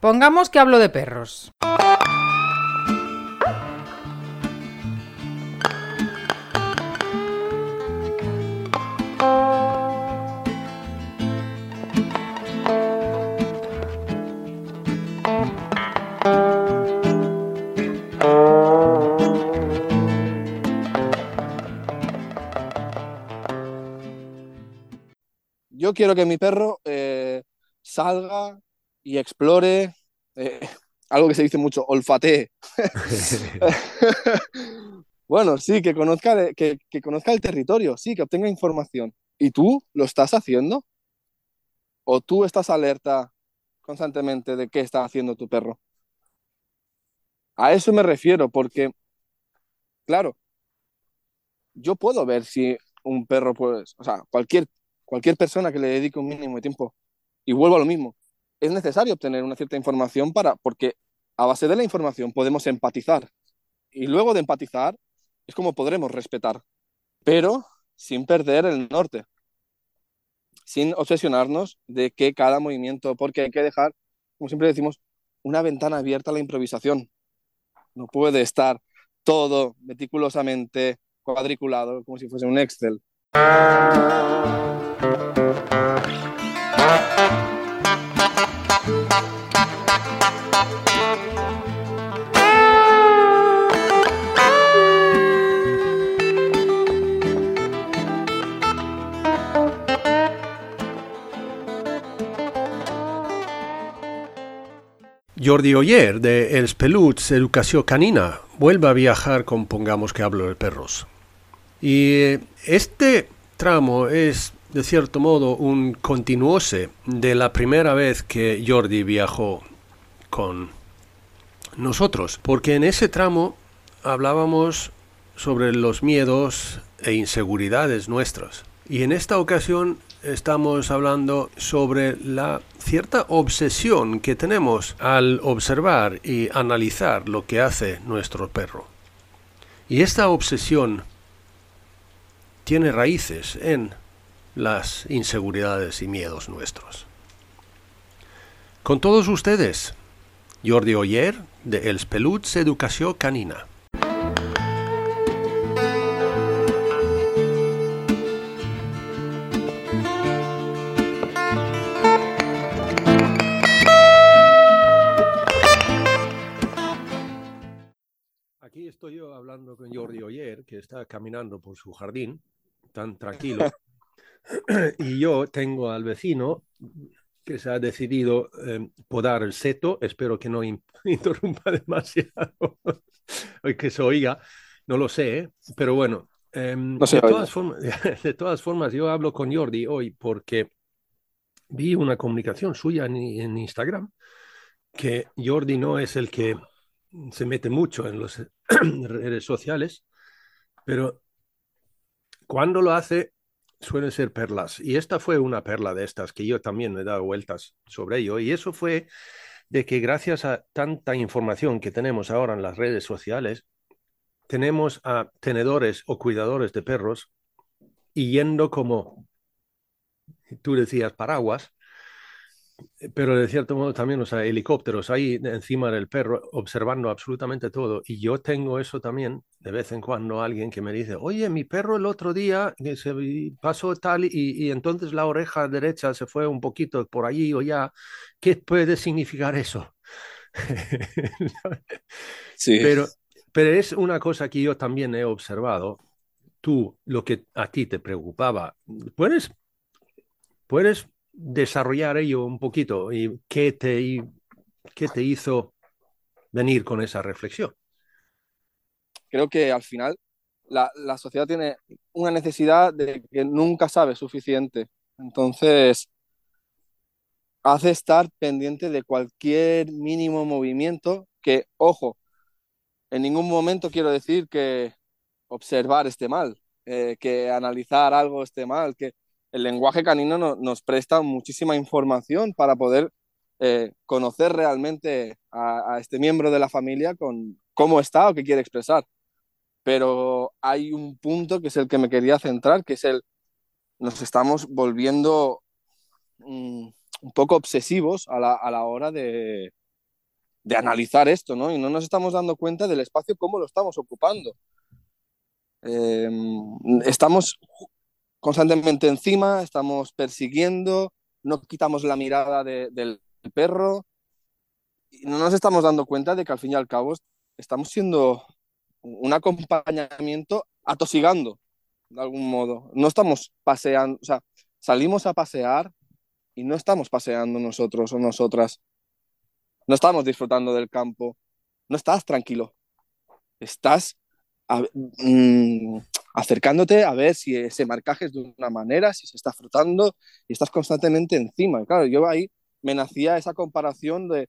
Pongamos que hablo de perros. Yo quiero que mi perro eh, salga y explore, eh, algo que se dice mucho, olfatee. bueno, sí, que conozca, de- que, que conozca el territorio, sí, que obtenga información. ¿Y tú lo estás haciendo? ¿O tú estás alerta constantemente de qué está haciendo tu perro? A eso me refiero, porque, claro, yo puedo ver si un perro, pues, o sea, cualquier, cualquier persona que le dedique un mínimo de tiempo, y vuelvo a lo mismo, es necesario obtener una cierta información para, porque a base de la información podemos empatizar. Y luego de empatizar es como podremos respetar, pero sin perder el norte, sin obsesionarnos de que cada movimiento, porque hay que dejar, como siempre decimos, una ventana abierta a la improvisación. No puede estar todo meticulosamente cuadriculado como si fuese un Excel. Jordi Oyer, de Els Peluts Educació Canina, vuelve a viajar con Pongamos que hablo de perros. Y eh, este tramo es, de cierto modo, un continuose de la primera vez que Jordi viajó con nosotros, porque en ese tramo hablábamos sobre los miedos e inseguridades nuestras. Y en esta ocasión estamos hablando sobre la cierta obsesión que tenemos al observar y analizar lo que hace nuestro perro. Y esta obsesión tiene raíces en las inseguridades y miedos nuestros. Con todos ustedes, Jordi Oyer de Els Peluts Educació Canina. Aquí estoy yo hablando con Jordi Oyer, que está caminando por su jardín, tan tranquilo. y yo tengo al vecino que se ha decidido eh, podar el seto. Espero que no in- interrumpa demasiado que se oiga. No lo sé, ¿eh? pero bueno. em, No de, todas formas, de todas formas, yo hablo con Jordi hoy porque vi una comunicación suya en, en Instagram que Jordi no es el que se mete mucho en las redes sociales, pero cuando lo hace suelen ser perlas. Y esta fue una perla de estas que yo también he dado vueltas sobre ello. Y eso fue de que gracias a tanta información que tenemos ahora en las redes sociales, tenemos a tenedores o cuidadores de perros y yendo como tú decías, paraguas, pero de cierto modo también, o sea, helicópteros ahí encima del perro, observando absolutamente todo. Y yo tengo eso también, de vez en cuando, alguien que me dice, oye, mi perro el otro día que se pasó tal y, y entonces la oreja derecha se fue un poquito por allí o ya. ¿Qué puede significar eso? Sí. Pero, pero es una cosa que yo también he observado. Tú, lo que a ti te preocupaba, ¿puedes, puedes desarrollar ello un poquito? ¿Y qué te, qué te hizo venir con esa reflexión? creo que al final la, la sociedad tiene una necesidad de que nunca sabe suficiente. Entonces, hace estar pendiente de cualquier mínimo movimiento que, ojo, en ningún momento quiero decir que observar esté mal, eh, que analizar algo esté mal, que el lenguaje canino no- nos presta muchísima información para poder eh, conocer realmente a, este miembro de la familia con cómo está o qué quiere expresar. Pero hay un punto que es el que me quería centrar, que es el, nos estamos volviendo mm, un poco obsesivos a la, a la hora de, de analizar esto, ¿no? Y no nos estamos dando cuenta del espacio, cómo lo estamos ocupando. Eh, estamos constantemente encima, estamos persiguiendo, no quitamos la mirada de, del perro y no nos estamos dando cuenta de que al fin y al cabo estamos siendo un acompañamiento atosigando de algún modo. No estamos paseando, o sea, salimos a pasear y no estamos paseando nosotros o nosotras. No estamos disfrutando del campo. No estás tranquilo. Estás mm, acercándote a ver si ese marcaje es de una manera, si se está frotando y estás constantemente encima. claro, yo ahí me nacía esa comparación de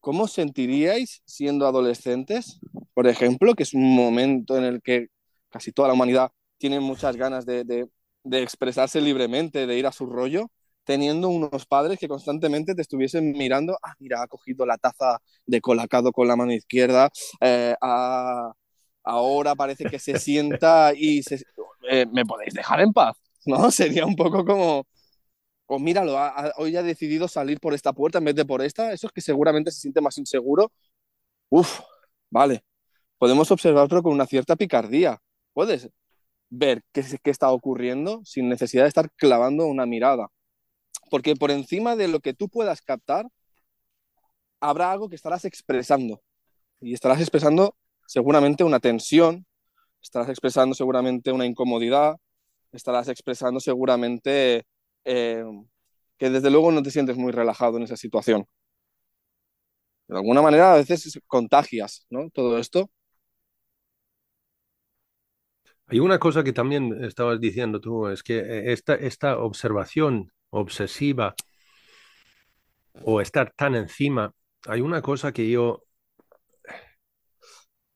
cómo sentiríais siendo adolescentes, por ejemplo, que es un momento en el que casi toda la humanidad tiene muchas ganas de, de, de expresarse libremente, de ir a su rollo, teniendo unos padres que constantemente te estuviesen mirando, ah, mira, ha cogido la taza de colacado con la mano izquierda, eh, ahora parece que se sienta y se, eh, me podéis dejar en paz, ¿no? Sería un poco como, o míralo, hoy ha decidido salir por esta puerta en vez de por esta, eso es que seguramente se siente más inseguro. Uf, vale, podemos observarlo con una cierta picardía. Puedes ver qué, qué está ocurriendo sin necesidad de estar clavando una mirada. Porque por encima de lo que tú puedas captar, habrá algo que estarás expresando. Y estarás expresando seguramente una tensión, estarás expresando seguramente una incomodidad, estarás expresando seguramente eh, que desde luego no te sientes muy relajado en esa situación. De alguna manera a veces contagias, ¿no? Todo esto. Hay una cosa que también estabas diciendo tú, es que eh, esta, esta observación obsesiva o estar tan encima, hay una cosa que yo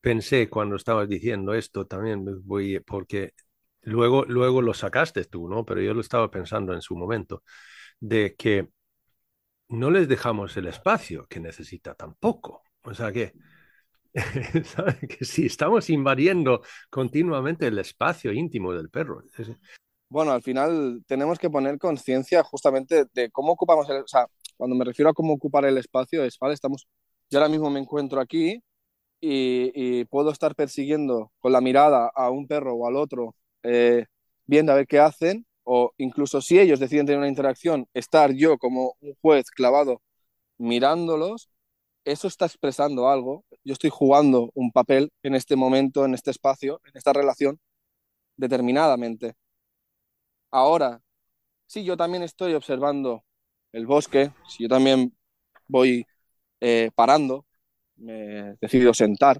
pensé cuando estabas diciendo esto también, voy, porque luego, luego lo sacaste tú, ¿no? Pero yo lo estaba pensando en su momento, de que no les dejamos el espacio que necesita tampoco. O sea que, que si estamos invadiendo continuamente el espacio íntimo del perro. Bueno, al final tenemos que poner conciencia justamente de cómo ocupamos el, o sea, cuando me refiero a cómo ocupar el espacio es, vale, estamos, yo ahora mismo me encuentro aquí y, puedo estar persiguiendo con la mirada a un perro o al otro eh, viendo a ver qué hacen, o incluso si ellos deciden tener una interacción, estar yo como un juez clavado mirándolos, eso está expresando algo. Yo estoy jugando un papel en este momento, en este espacio, en esta relación, determinadamente. Ahora, si yo también estoy observando el bosque, si yo también voy eh, parando, me decido sentar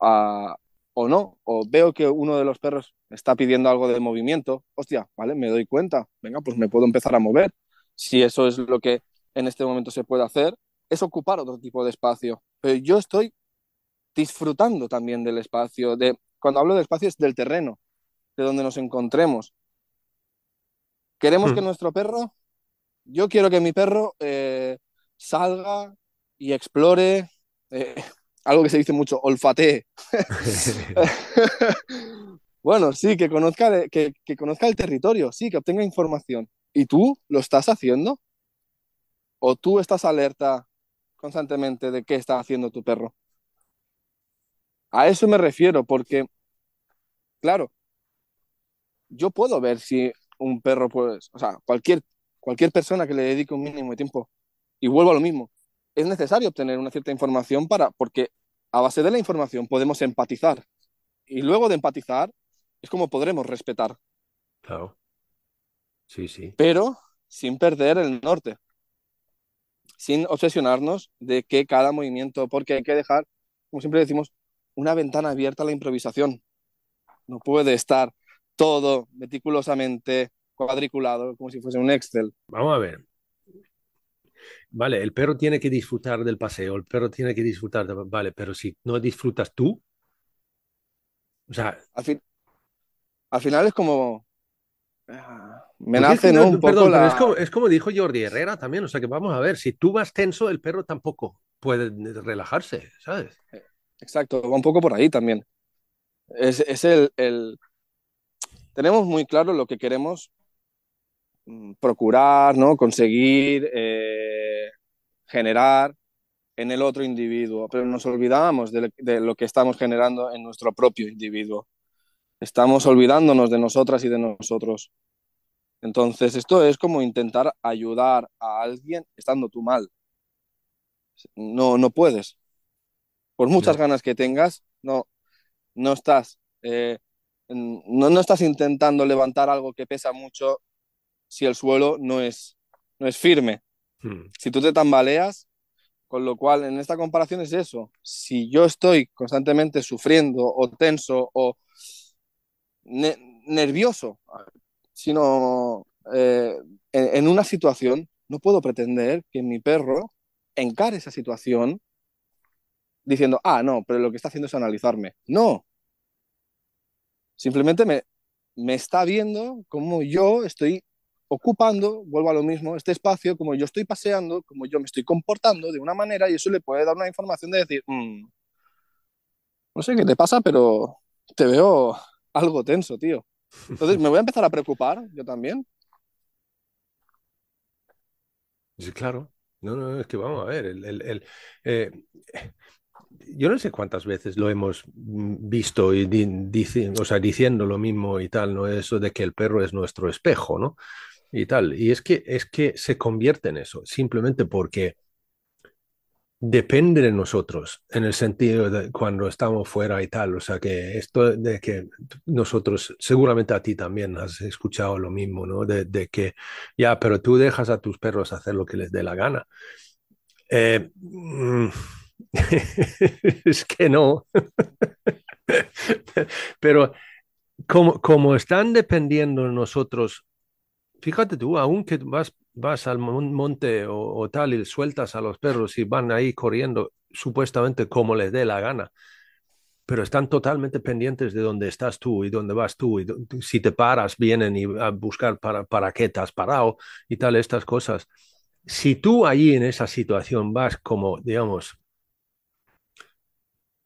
a, o no, o veo que uno de los perros está pidiendo algo de movimiento, hostia, vale, me doy cuenta, venga, pues me puedo empezar a mover. Si eso es lo que en este momento se puede hacer, es ocupar otro tipo de espacio. Pero yo estoy disfrutando también del espacio, de, cuando hablo de espacio es del terreno, de donde nos encontremos. ¿Queremos que hmm. nuestro perro? Yo quiero que mi perro eh, salga y explore, eh, algo que se dice mucho, olfatee. bueno, sí, que conozca, que, que conozca el territorio, sí, que obtenga información. ¿Y tú lo estás haciendo? ¿O tú estás alerta constantemente de qué está haciendo tu perro? A eso me refiero, porque, claro, yo puedo ver si un perro, pues, o sea, cualquier, cualquier persona que le dedique un mínimo de tiempo, y vuelvo a lo mismo, es necesario obtener una cierta información para, porque a base de la información podemos empatizar. Y luego de empatizar es como podremos respetar. Claro. Sí, sí. Pero sin perder el norte. Sin obsesionarnos de que cada movimiento, porque hay que dejar, como siempre decimos, una ventana abierta a la improvisación. No puede estar todo meticulosamente cuadriculado como si fuese un Excel. Vamos a ver. Vale, el perro tiene que disfrutar del paseo, el perro tiene que disfrutar, de, vale, pero si no disfrutas tú, o sea... Al, fin, al final es como... Ah, me nace, ¿no? Un poco la... es, como, es como dijo Jordi Herrera también, o sea que vamos a ver, si tú vas tenso, el perro tampoco puede relajarse, ¿sabes? Exacto, va un poco por ahí también. Es, es el, el... Tenemos muy claro lo que queremos procurar, ¿no? Conseguir, eh, generar, en el otro individuo, pero nos olvidamos de, lo que estamos generando en nuestro propio individuo. Estamos olvidándonos de nosotras y de nosotros. Entonces, esto es como intentar ayudar a alguien estando tú mal. No, no puedes. Por muchas ganas que tengas, no, no estás, eh, no, no estás intentando levantar algo que pesa mucho si el suelo no es, no es firme. Hmm. Si tú te tambaleas, con lo cual en esta comparación es eso. Si yo estoy constantemente sufriendo o tenso o nervioso, sino eh, en, una situación, no puedo pretender que mi perro encare esa situación diciendo, ah, no, pero lo que está haciendo es analizarme. No. Simplemente me, me está viendo como yo estoy ocupando, vuelvo a lo mismo, este espacio, como yo estoy paseando, como yo me estoy comportando de una manera y eso le puede dar una información de decir, mm, no sé qué te pasa, pero te veo algo tenso, tío. Entonces me voy a empezar a preocupar, yo también. Sí, claro. No, no, es que vamos a ver, el, eh, yo no sé cuántas veces lo hemos visto y o sea, diciendo lo mismo y tal, ¿no? Eso de que el perro es nuestro espejo, ¿no? Y tal. Y es que, es que se convierte en eso, simplemente porque depende de nosotros, en el sentido de cuando estamos fuera y tal. O sea, que esto de que nosotros, seguramente a ti también has escuchado lo mismo, ¿no? De, que, ya, pero tú dejas a tus perros hacer lo que les dé la gana. Eh, mm, es que no. pero como, como están dependiendo de nosotros fíjate tú, aunque vas, vas al monte o, tal y sueltas a los perros y van ahí corriendo supuestamente como les dé la gana, pero están totalmente pendientes de dónde estás tú y dónde vas tú y si te paras vienen y a buscar para, para qué te has parado y tal, estas cosas. Si tú allí en esa situación vas como, digamos,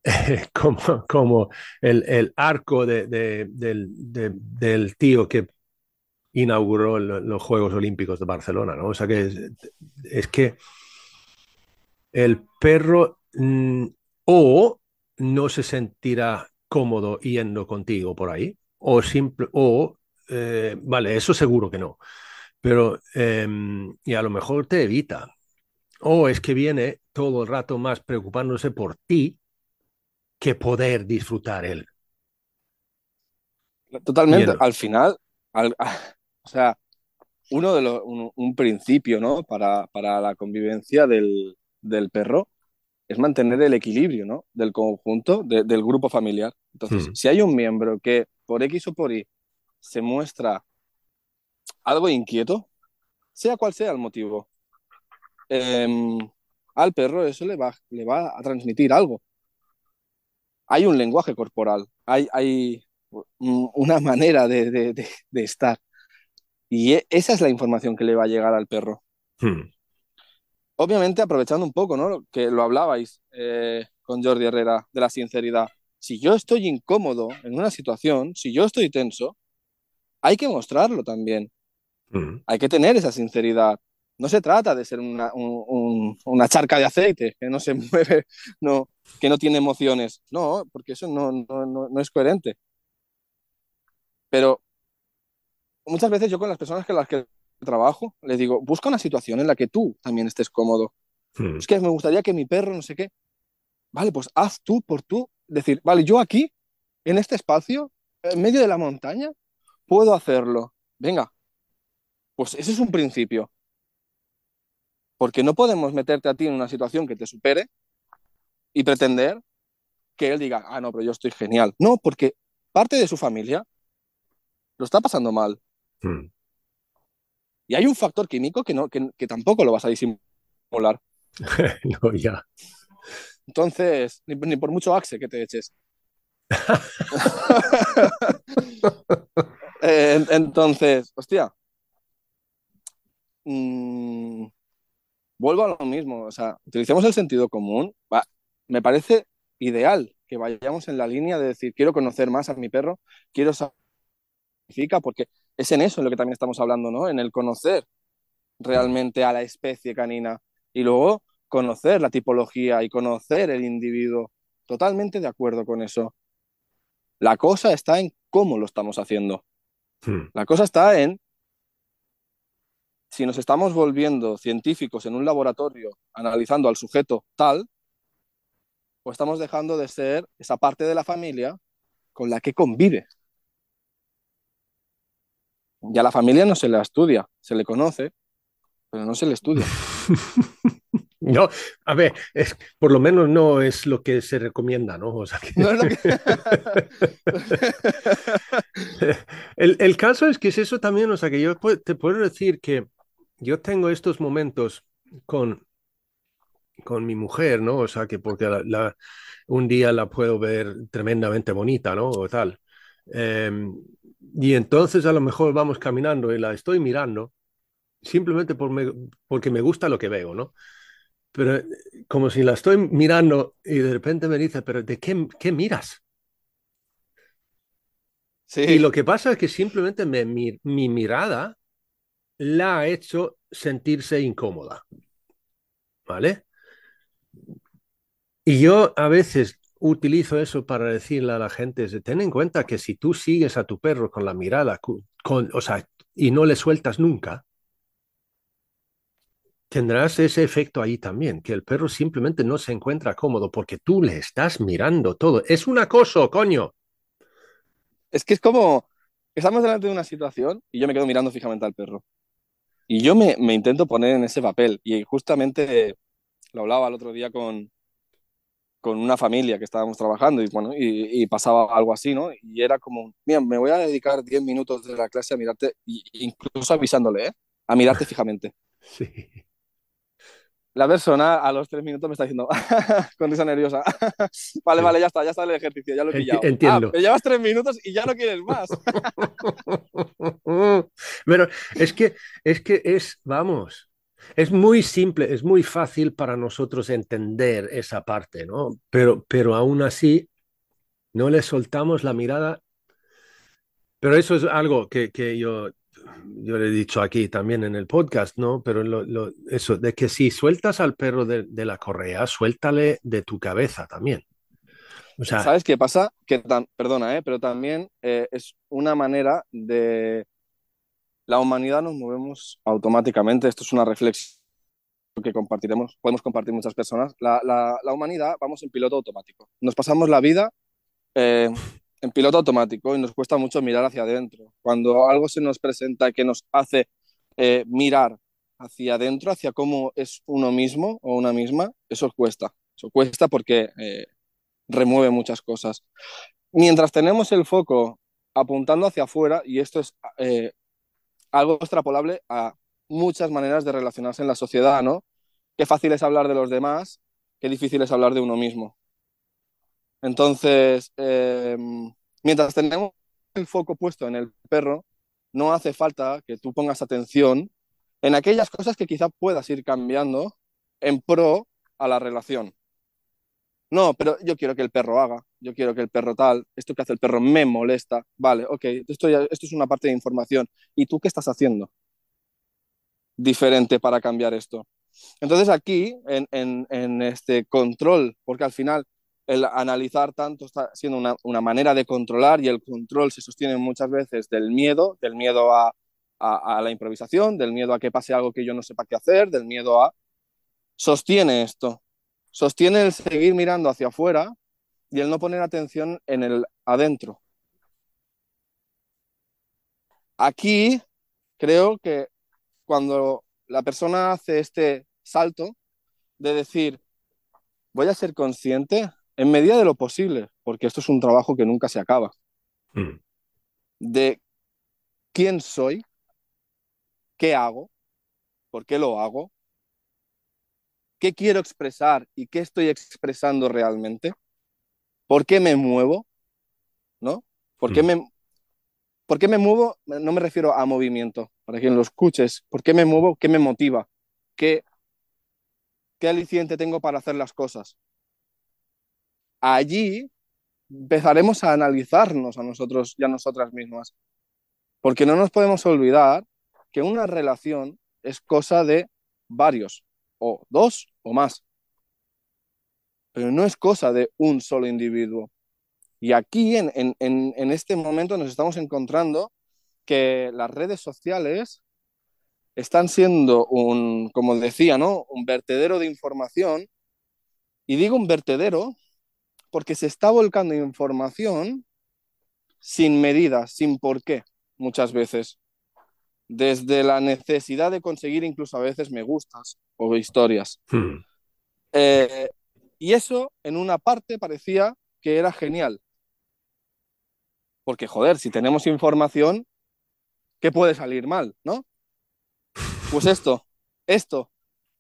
como, como el, el arco de, del, del tío que inauguró los Juegos Olímpicos de Barcelona, ¿no? O sea que es, que el perro mm, o no se sentirá cómodo yendo contigo por ahí, o simple, o eh, vale, eso seguro que no, pero em, y a lo mejor te evita, o es que viene todo el rato más preocupándose por ti que poder disfrutar él. Totalmente. Al final, al, o sea, uno de los, un, principio, ¿no? Para, para la convivencia del, del, perro es mantener el equilibrio, ¿no? Del conjunto, del grupo familiar. Entonces, hmm. si hay un miembro que por X o por Y se muestra algo inquieto, sea cual sea el motivo, em, al perro eso le va, le va a transmitir algo. Hay un lenguaje corporal, hay, hay una manera de, de, de estar. Y e, esa es la información que le va a llegar al perro. Hmm. Obviamente, aprovechando un poco, ¿no? Que lo hablabais eh, con Jordi Herrera de la sinceridad. Si yo estoy incómodo en una situación, si yo estoy tenso, hay que mostrarlo también. Hmm. Hay que tener esa sinceridad. No se trata de ser una, una, charca de aceite que no se mueve, no, que no tiene emociones. No, porque eso no, no, no es coherente. Pero muchas veces yo con las personas con las que trabajo les digo, busca una situación en la que tú también estés cómodo. Hmm. Es que me gustaría que mi perro, no sé qué. Vale, pues haz tú por tú. Decir, vale, yo aquí, en este espacio, en medio de la montaña, puedo hacerlo. Venga, pues ese es un principio. Porque no podemos meterte a ti en una situación que te supere y pretender que él diga, ah, no, pero yo estoy genial. No, porque parte de su familia lo está pasando mal. Hmm. Y hay un factor químico que, no, que, tampoco lo vas a disimular. no, ya. Entonces, ni, por mucho axe que te eches. Eh, entonces, hostia. Mm, vuelvo a lo mismo. O sea, utilicemos el sentido común. me parece ideal que vayamos en la línea de decir, quiero conocer más a mi perro, quiero saber porque es en eso en lo que también estamos hablando, ¿no? En el conocer realmente a la especie canina. Y luego, conocer la tipología y conocer el individuo. Totalmente de acuerdo con eso. La cosa está en cómo lo estamos haciendo. Hmm. La cosa está en si nos estamos volviendo científicos en un laboratorio analizando al sujeto tal, o estamos dejando de ser esa parte de la familia con la que convive. Ya la familia no se la estudia, se le conoce, pero no se le estudia. No, a ver, es, por lo menos no es lo que se recomienda, ¿no? O sea que- No es lo que- el, el caso es que es eso también, o sea, que yo te puedo decir que yo tengo estos momentos con, con mi mujer, ¿no? O sea, que porque la, la- un día la puedo ver tremendamente bonita, ¿no? O tal. Em, y entonces a lo mejor vamos caminando y la estoy mirando simplemente por me- porque me gusta lo que veo, ¿no? Pero eh, como si la estoy mirando y de repente me dice, pero ¿de qué, qué miras? Sí, Y lo que pasa es que simplemente me- mi, mi mirada la ha hecho sentirse incómoda. ¿Vale? Y yo a veces utilizo eso para decirle a la gente, es de, ten en cuenta que si tú sigues a tu perro con la mirada, con, o sea, y no le sueltas nunca, tendrás ese efecto ahí también, que el perro simplemente no se encuentra cómodo porque tú le estás mirando todo. Es un acoso, coño. es que es como, estamos delante de una situación y yo me quedo mirando fijamente al perro. Y yo me, me intento poner en ese papel. Y justamente lo hablaba el otro día con, con una familia que estábamos trabajando y, bueno, y, y pasaba algo así, ¿no? Y era como, mira, me voy a dedicar 10 minutos de la clase a mirarte, incluso avisándole, ¿eh? A mirarte fijamente. Sí. La persona a los tres minutos me está diciendo, con risa nerviosa, vale, vale, ya está, ya está el ejercicio, ya lo he pillado. entiendo. Ah, me llevas tres minutos y ya no quieres más. Pero es que, es que es, vamos, es muy simple, es muy fácil para nosotros entender esa parte, ¿no? Pero, pero aún así, no le soltamos la mirada. Pero eso es algo que, que yo, yo le he dicho aquí también en el podcast, ¿no? Pero eso, de que si sueltas al perro de, de la correa, suéltale de tu cabeza también. O sea, ¿Sabes qué pasa? Que perdona, ¿eh? pero también eh, es una manera de... La humanidad nos movemos automáticamente, esto es una reflexión que compartiremos, podemos compartir muchas personas. La, la- humanidad vamos en piloto automático. Nos pasamos la vida eh, en piloto automático y nos cuesta mucho mirar hacia adentro. Cuando algo se nos presenta que nos hace eh, mirar hacia adentro, hacia cómo es uno mismo o una misma, eso cuesta. Eso cuesta porque eh, remueve muchas cosas. Mientras tenemos el foco apuntando hacia afuera, y esto es eh, algo extrapolable a muchas maneras de relacionarse en la sociedad, ¿no? Qué fácil es hablar de los demás, qué difícil es hablar de uno mismo. Entonces, eh, mientras tenemos el foco puesto en el perro, no hace falta que tú pongas atención en aquellas cosas que quizá puedas ir cambiando en pro a la relación. No, pero yo quiero que el perro haga, yo quiero que el perro tal, esto que hace el perro me molesta. Vale, ok, esto, esto es una parte de información. ¿Y tú qué estás haciendo diferente para cambiar esto? Entonces aquí, en, en- en este control, porque al final el analizar tanto está siendo una, una manera de controlar y el control se sostiene muchas veces del miedo, del miedo a, a- a la improvisación, del miedo a que pase algo que yo no sepa qué hacer, del miedo a... Sostiene esto, sostiene el seguir mirando hacia afuera y el no poner atención en el adentro. Aquí creo que cuando la persona hace este salto de decir, voy a ser consciente en medida de lo posible, porque esto es un trabajo que nunca se acaba, mm, de quién soy, qué hago, por qué lo hago, qué quiero expresar y qué estoy expresando realmente, por qué me muevo, ¿no? ¿Por qué Mm. me, por qué me muevo? No me refiero a movimiento, para quien lo escuches. ¿Por qué me muevo? ¿Qué me motiva? ¿Qué, qué aliciente tengo para hacer las cosas? Allí empezaremos a analizarnos a nosotros y a nosotras mismas. Porque no nos podemos olvidar que una relación es cosa de varios. O dos o más. Pero no es cosa de un solo individuo. Y aquí, en, en, en este momento, nos estamos encontrando que las redes sociales están siendo un, como decía, ¿no? Un vertedero de información. Y digo un vertedero porque se está volcando información sin medidas, sin por qué, muchas veces. Desde la necesidad de conseguir incluso a veces me gustas o historias. Hmm. Eh, y eso en una parte parecía que era genial. Porque, joder, si tenemos información, ¿qué puede salir mal, no? Pues esto, esto,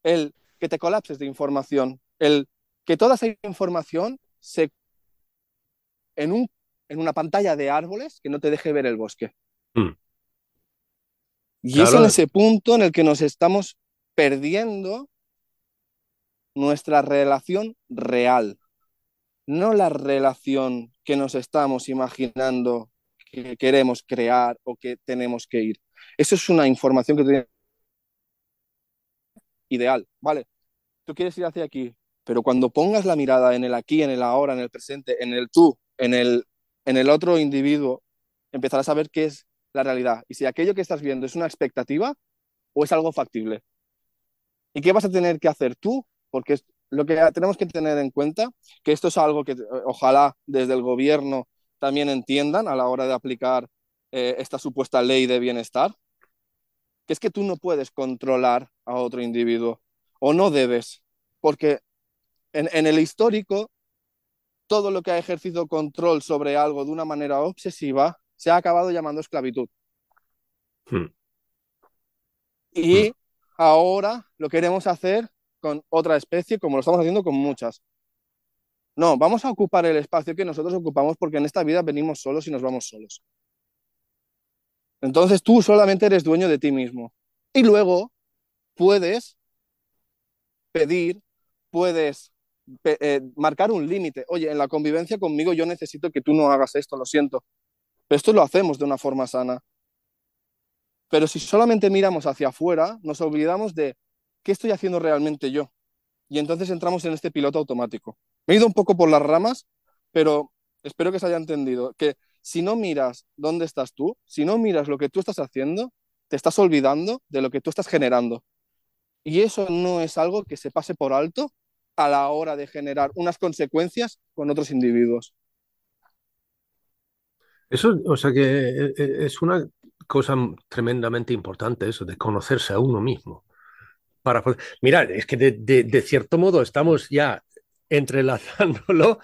el que te colapses de información, el que toda esa información se en, un, en una pantalla de árboles que no te deje ver el bosque. Hmm. Y es en ese punto en el que nos estamos perdiendo nuestra relación real, no la relación que nos estamos imaginando que queremos crear o que tenemos que ir. Eso es una información que tiene ideal, ¿vale? Tú quieres ir hacia aquí, pero cuando pongas la mirada en el aquí, en el ahora, en el presente, en el tú, en el, en el otro individuo, empezarás a ver qué es la realidad y si aquello que estás viendo es una expectativa o es algo factible. ¿Y qué vas a tener que hacer tú? Porque es lo que tenemos que tener en cuenta, que esto es algo que ojalá desde el gobierno también entiendan a la hora de aplicar eh, esta supuesta ley de bienestar, que es que tú no puedes controlar a otro individuo o no debes, porque en, en el histórico todo lo que ha ejercido control sobre algo de una manera obsesiva se ha acabado llamando esclavitud. Hmm. Y hmm. ahora lo queremos hacer con otra especie, como lo estamos haciendo con muchas. No, vamos a ocupar el espacio que nosotros ocupamos porque en esta vida venimos solos y nos vamos solos. Entonces tú solamente eres dueño de ti mismo. Y luego puedes pedir, puedes eh, marcar un límite. Oye, en la convivencia conmigo yo necesito que tú no hagas esto, lo siento. Pero esto lo hacemos de una forma sana. Pero si solamente miramos hacia afuera, nos olvidamos de qué estoy haciendo realmente yo. Y entonces entramos en este piloto automático. Me he ido un poco por las ramas, pero espero que se haya entendido que si no miras dónde estás tú, si no miras lo que tú estás haciendo, te estás olvidando de lo que tú estás generando. Y eso no es algo que se pase por alto a la hora de generar unas consecuencias con otros individuos. Eso, o sea que eh, eh, es una cosa tremendamente importante eso, de conocerse a uno mismo. Para Mirad, es que de, cierto modo estamos ya entrelazándolo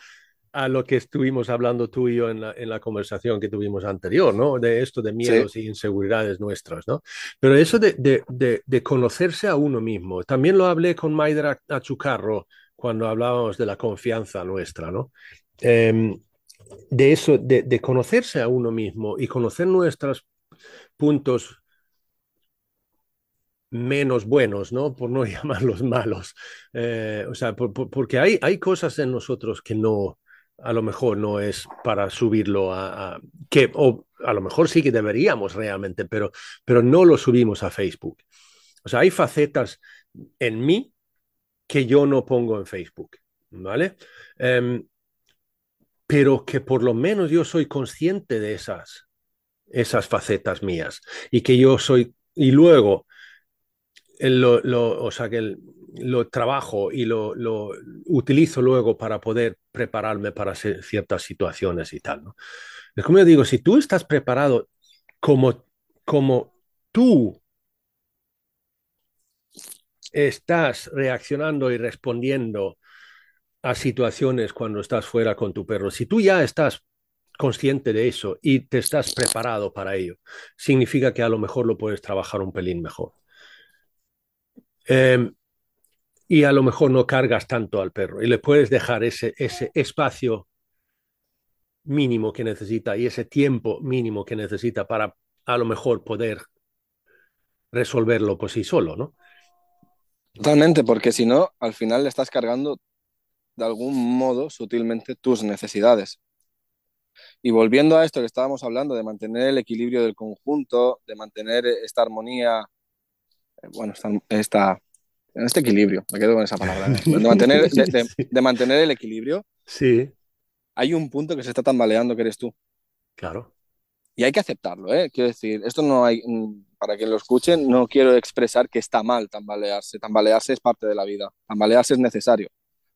a lo que estuvimos hablando tú y yo en la, conversación que tuvimos anterior, ¿no? De esto de miedos e inseguridades nuestras, ¿no? Pero eso de, de, conocerse a uno mismo, también lo hablé con Maidra Achucarro cuando hablábamos de la confianza nuestra, ¿no? Em, de eso, de, conocerse a uno mismo y conocer nuestros puntos menos buenos, ¿no? Por no llamarlos malos. Eh, o sea, porque hay, hay cosas en nosotros que no, a lo mejor no es para subirlo a, que o a lo mejor sí que deberíamos realmente, pero, pero no lo subimos a Facebook. O sea, hay facetas en mí que yo no pongo en Facebook, ¿vale? Em, pero que por lo menos yo soy consciente de esas, esas facetas mías y que yo soy, y luego, lo, lo, o sea, que lo trabajo y lo, lo, utilizo luego para poder prepararme para ciertas situaciones y tal, ¿no? Es como yo digo, si tú estás preparado como, como tú estás reaccionando y respondiendo a situaciones cuando estás fuera con tu perro, si tú ya estás consciente de eso y te estás preparado para ello, significa que a lo mejor lo puedes trabajar un pelín mejor. Em, y a lo mejor no cargas tanto al perro y le puedes dejar ese, ese espacio mínimo que necesita y ese tiempo mínimo que necesita para a lo mejor poder resolverlo por sí solo, ¿no? Totalmente, porque si no, al final le estás cargando de algún modo sutilmente tus necesidades. Y volviendo a esto que estábamos hablando, de mantener el equilibrio del conjunto, de mantener esta armonía, eh, bueno, esta, en este equilibrio, me quedo con esa palabra, ¿eh? de, mantener, de, de- de mantener el equilibrio, Sí, hay un punto que se está tambaleando que eres tú. claro. Y hay que aceptarlo, ¿eh? Quiero decir, esto no hay, mm, para quien lo escuche, no quiero expresar que está mal tambalearse. Tambalearse es parte de la vida. Tambalearse es necesario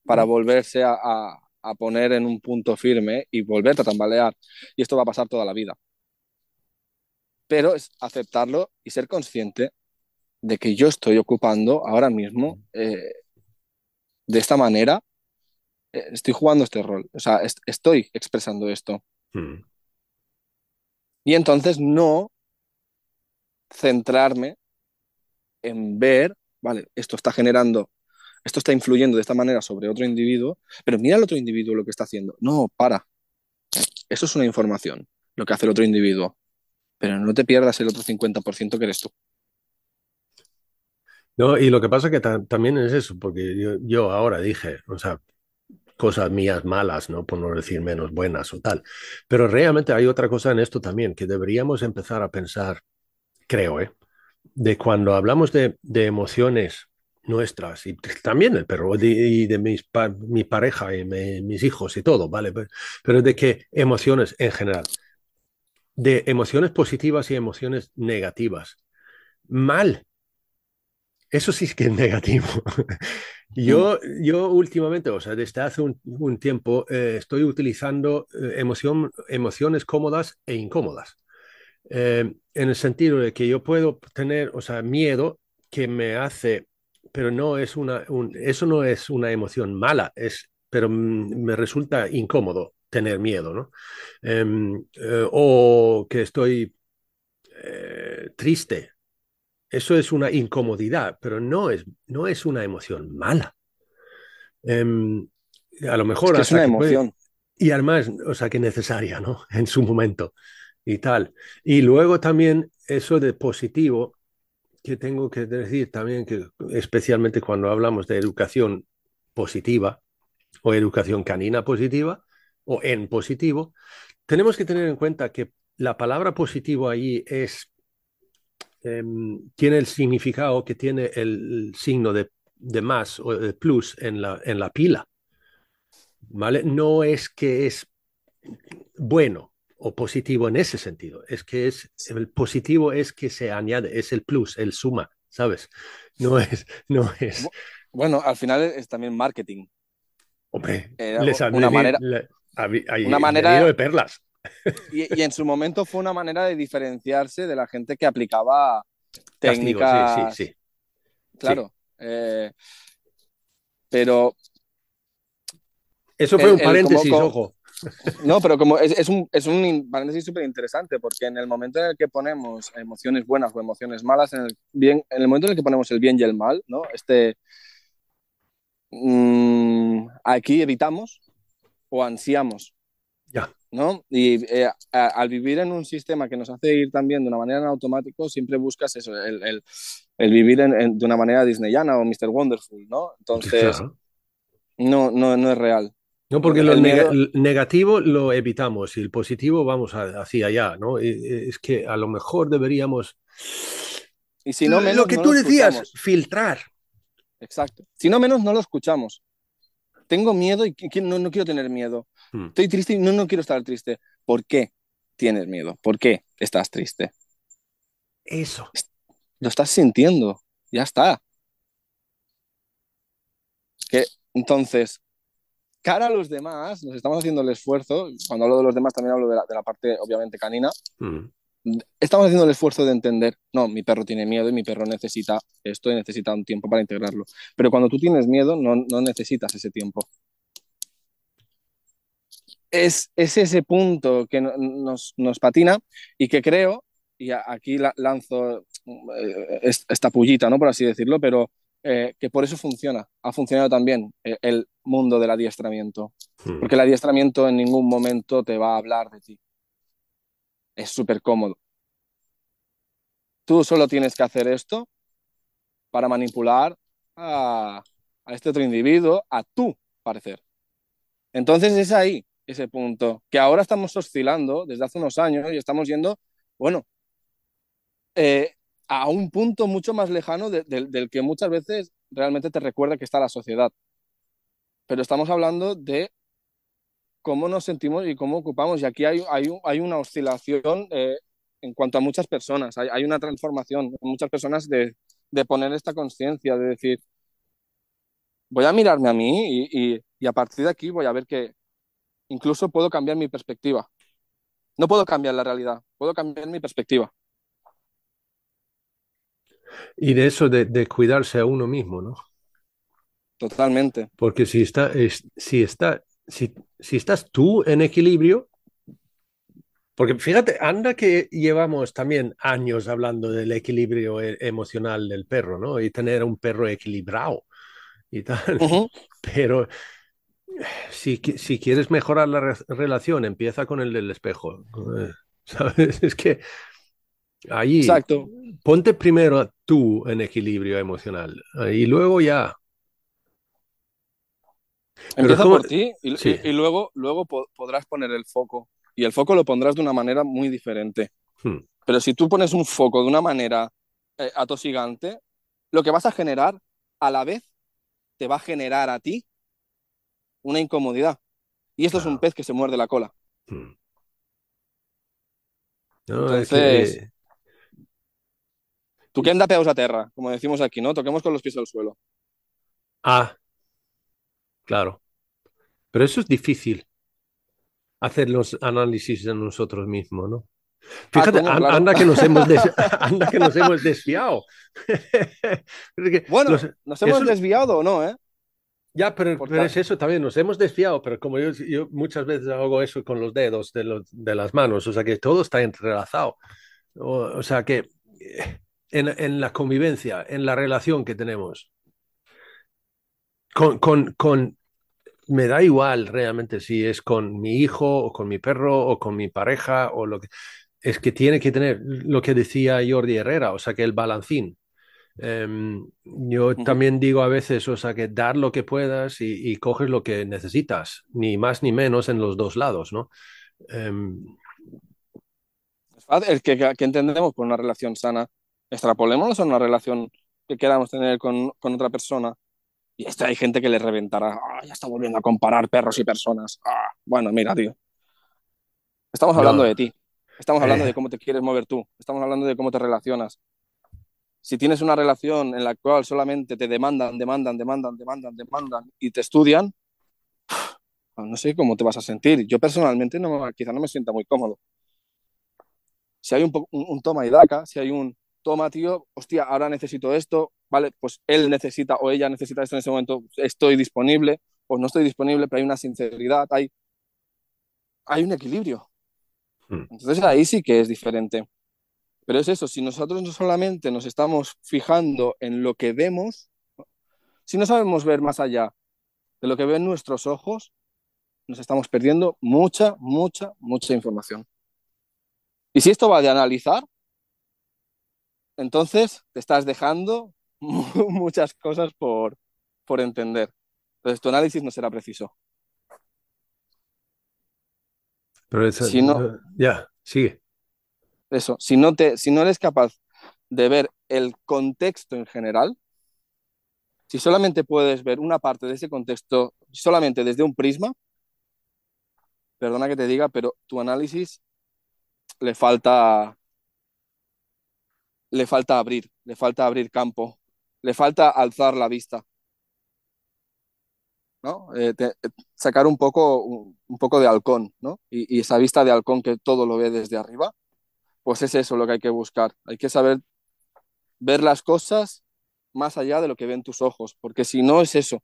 para volverse a, a- a poner en un punto firme y volverte a tambalear. Y esto va a pasar toda la vida. Pero es aceptarlo y ser consciente de que yo estoy ocupando ahora mismo eh, de esta manera, eh, estoy jugando este rol. O sea, est- estoy expresando esto. Mm. Y entonces no centrarme en ver, vale, esto está generando, esto está influyendo de esta manera sobre otro individuo, pero mira al otro individuo lo que está haciendo. No, para. Eso es una información, lo que hace el otro individuo. Pero no te pierdas el otro 50% que eres tú. No, y lo que pasa que ta- también es eso, porque yo, yo ahora dije, o sea, cosas mías malas, ¿no? Por no decir menos buenas o tal. Pero realmente hay otra cosa en esto también, que deberíamos empezar a pensar, creo, ¿eh? De cuando hablamos de, de emociones nuestras y también del perro de- y de mis pa- mi pareja y me- mis hijos y todo, ¿vale? Pero, pero de que emociones en general, de emociones positivas y emociones negativas. Mal. Eso sí es que es negativo. Yo, yo últimamente, o sea, desde hace un, un tiempo, eh, estoy utilizando eh, emoción, emociones cómodas e incómodas. Eh, en el sentido de que yo puedo tener, o sea, miedo que me hace, pero no es una, un- eso no es una emoción mala, es, pero me resulta incómodo tener miedo, ¿no? Em, eh, o que estoy eh, triste. Eso es una incomodidad, pero no es, no es una emoción mala. Em, a lo Es mejor que es una puede- emoción. y además, o sea, que necesaria, ¿no? En su momento y tal. Y luego también eso de positivo, que tengo que decir también que especialmente cuando hablamos de educación positiva o educación canina positiva o en positivo, tenemos que tener en cuenta que la palabra positivo allí es, em, tiene el significado que tiene el signo de, de más o de plus en la, en la pila. ¿Vale? No es que es bueno o positivo en ese sentido, es que es el positivo es que se añade, es el plus, el suma, ¿sabes? No es, no es, Bueno, al final es también marketing. hombre, Era les una manera- le- hay una manera- de perlas. Y, y en su momento fue una manera de diferenciarse de la gente que aplicaba Castigo, técnicas. sí, sí, sí. Claro. Eh, pero Eso fue El- un el paréntesis, como- ojo. No, pero como es, es un, es un paréntesis súper interesante, porque en el momento en el que ponemos emociones buenas o emociones malas, en el, bien, en el momento en el que ponemos el bien y el mal, ¿no? Este, mm, aquí evitamos o ansiamos, Ya. ¿no? Y eh, a- al vivir en un sistema que nos hace ir también de una manera en automático, siempre buscas eso, el, el- el vivir en- en- de una manera disneyana o Mr. Wonderful, ¿no? Entonces, Claro. no, no, no es real. No, porque lo miedo- el negativo lo evitamos y el positivo vamos a- hacia allá, ¿no? Y- y Es que a lo mejor deberíamos, Y si no, menos lo que no tú decías, escuchamos. filtrar. Exacto. Si no, menos no lo escuchamos. Tengo miedo y no, no quiero tener miedo. Hmm. Estoy triste y no, no quiero estar triste. ¿Por qué tienes miedo? ¿Por qué estás triste? Eso. Lo estás sintiendo. Ya está. Que, entonces, cara a los demás, nos estamos haciendo el esfuerzo. Cuando hablo de los demás, también hablo de la, de la parte, obviamente, canina. Mm. Estamos haciendo el esfuerzo de entender, no, mi perro tiene miedo y mi perro necesita esto y necesita un tiempo para integrarlo. Pero cuando tú tienes miedo, no, no necesitas ese tiempo. Es, es ese punto que no- nos, nos patina y que creo, y aquí la- lanzo eh, es- esta pullita, ¿no? Por así decirlo, pero eh, que por eso funciona. Ha funcionado también eh, el mundo del adiestramiento. Mm. Porque el adiestramiento en ningún momento te va a hablar de ti. Es súper cómodo. Tú solo tienes que hacer esto para manipular a, a este otro individuo a tu parecer. Entonces es ahí ese punto, que ahora estamos oscilando desde hace unos años y estamos yendo, bueno, eh, a un punto mucho más lejano de- del- que muchas veces realmente te recuerda que está la sociedad. Pero estamos hablando de cómo nos sentimos y cómo ocupamos. Y aquí hay, hay, hay una oscilación eh, en cuanto a muchas personas. Hay, una transformación en muchas personas de, de poner esta conciencia, de decir, voy a mirarme a mí y, y a partir de aquí voy a ver que incluso puedo cambiar mi perspectiva. No puedo cambiar la realidad, puedo cambiar mi perspectiva. Y de eso de, de cuidarse a uno mismo, ¿no? Totalmente. Porque si, está, es, si, está, si, si estás tú en equilibrio, porque fíjate, anda que llevamos también años hablando del equilibrio e emocional del perro, ¿no? Y tener un perro equilibrado y tal. Uh -huh. Pero si, si, quieres mejorar la re relación, empieza con el del espejo. ¿Sabes? Es que ahí Exacto. ponte primero tú en equilibrio emocional y luego ya. Empieza por ti y, sí. y, y, luego, luego podrás poner el foco. Y el foco lo pondrás de una manera muy diferente. Hmm. Pero si tú pones un foco de una manera eh, atosigante, lo que vas a generar a la vez te va a generar a ti una incomodidad. Y esto claro. es un pez que se muerde la cola. Hmm. No, Entonces, es que... tú que anda peus a terra, como decimos aquí, ¿no? Toquemos con los pies al suelo. Ah, claro. Pero eso es difícil, hacer los análisis de nosotros mismos, ¿no? Fíjate, ah, claro. anda, que nos hemos anda que nos hemos desviado. bueno, los... nos hemos eso... desviado o no, ¿eh? Ya, pero, pero, es eso también, nos hemos desviado, pero como yo, yo muchas veces hago eso con los dedos de, los, de las manos, o sea que todo está entrelazado. O, o sea que en, en, la convivencia, en la relación que tenemos, con, con, con, me da igual realmente si es con mi hijo o con mi perro o con mi pareja o lo que... Es que tiene que tener lo que decía Jordi Herrera, o sea que el balancín. Um, yo uh -huh. también digo a veces, o sea, que dar lo que puedas y, y, coges lo que necesitas, ni más ni menos en los dos lados, ¿no? El que, que, entendemos por una relación sana, extrapolémonos a una relación que queramos tener con, con otra persona. Y esto hay gente que le reventará, oh, ya está volviendo a comparar perros y personas. Ah, bueno, mira, tío. Estamos hablando no. de ti. Estamos hablando eh. de cómo te quieres mover tú. Estamos hablando de cómo te relacionas si tienes una relación en la cual solamente te demandan, demandan, demandan, demandan, demandan y te estudian, no sé cómo te vas a sentir. Yo personalmente no, quizá no me sienta muy cómodo. Si hay un, un, un, toma y daca, si hay un toma, tío, hostia, ahora necesito esto, vale, pues él necesita o ella necesita esto en ese momento, estoy disponible o no estoy disponible, pero hay una sinceridad, hay, hay un equilibrio. Hmm. Entonces ahí sí que es diferente. Pero es eso, si nosotros no solamente nos estamos fijando en lo que vemos, si no sabemos ver más allá de lo que ven nuestros ojos, nos estamos perdiendo mucha, mucha, mucha información. Y si esto va de analizar, entonces te estás dejando muchas cosas por, por entender. Entonces tu análisis no será preciso. Pero eso, si no, ya, sigue eso, si no, te, si no eres capaz de ver el contexto en general, si solamente puedes ver una parte de ese contexto solamente desde un prisma, perdona que te diga, pero tu análisis le falta le falta abrir, le falta abrir campo, le falta alzar la vista. ¿no? Eh, te, sacar un poco, un, un, poco de halcón, ¿no? Y, y esa vista de halcón que todo lo ve desde arriba, pues es eso lo que hay que buscar. Hay que saber ver las cosas más allá de lo que ven tus ojos, porque si no es eso,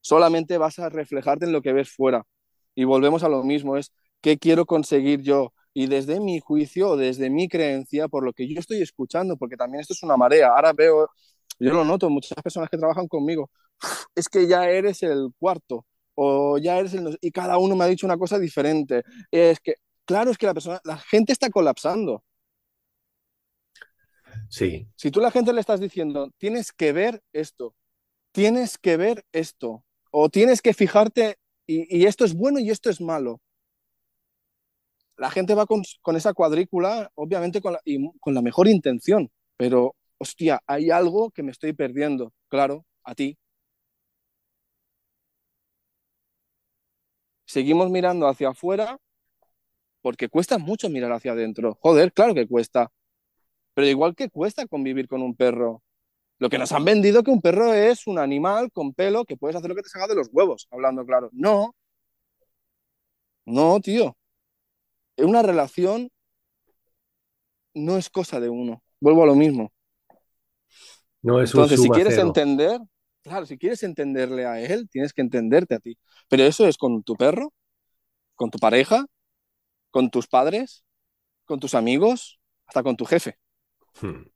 solamente vas a reflejarte en lo que ves fuera. Y volvemos a lo mismo, es qué quiero conseguir yo. Y desde mi juicio, desde mi creencia, por lo que yo estoy escuchando, porque también esto es una marea. Ahora veo, yo lo noto, muchas personas que trabajan conmigo, es que ya eres el cuarto, o ya eres el... Y cada uno me ha dicho una cosa diferente. Es que, claro, es que la persona, la gente está colapsando. Sí. Si tú a la gente le estás diciendo, tienes que ver esto, tienes que ver esto, o tienes que fijarte, y, y esto es bueno y esto es malo. La gente va con, esa cuadrícula, obviamente con la, y con la mejor intención, pero, hostia, hay algo que me estoy perdiendo. Claro, a ti. Seguimos mirando hacia afuera porque cuesta mucho mirar hacia adentro. Joder, claro que cuesta. Pero igual que cuesta convivir con un perro. Lo que nos han vendido que un perro es un animal con pelo que puedes hacer lo que te salga de los huevos, hablando claro. No. No, tío. Una relación no es cosa de uno. Vuelvo a lo mismo. No es Entonces, un si quieres entender, claro, si quieres entenderle a él, tienes que entenderte a ti. Pero eso es con tu perro, con tu pareja, con tus padres, con tus amigos, hasta con tu jefe. Hmm.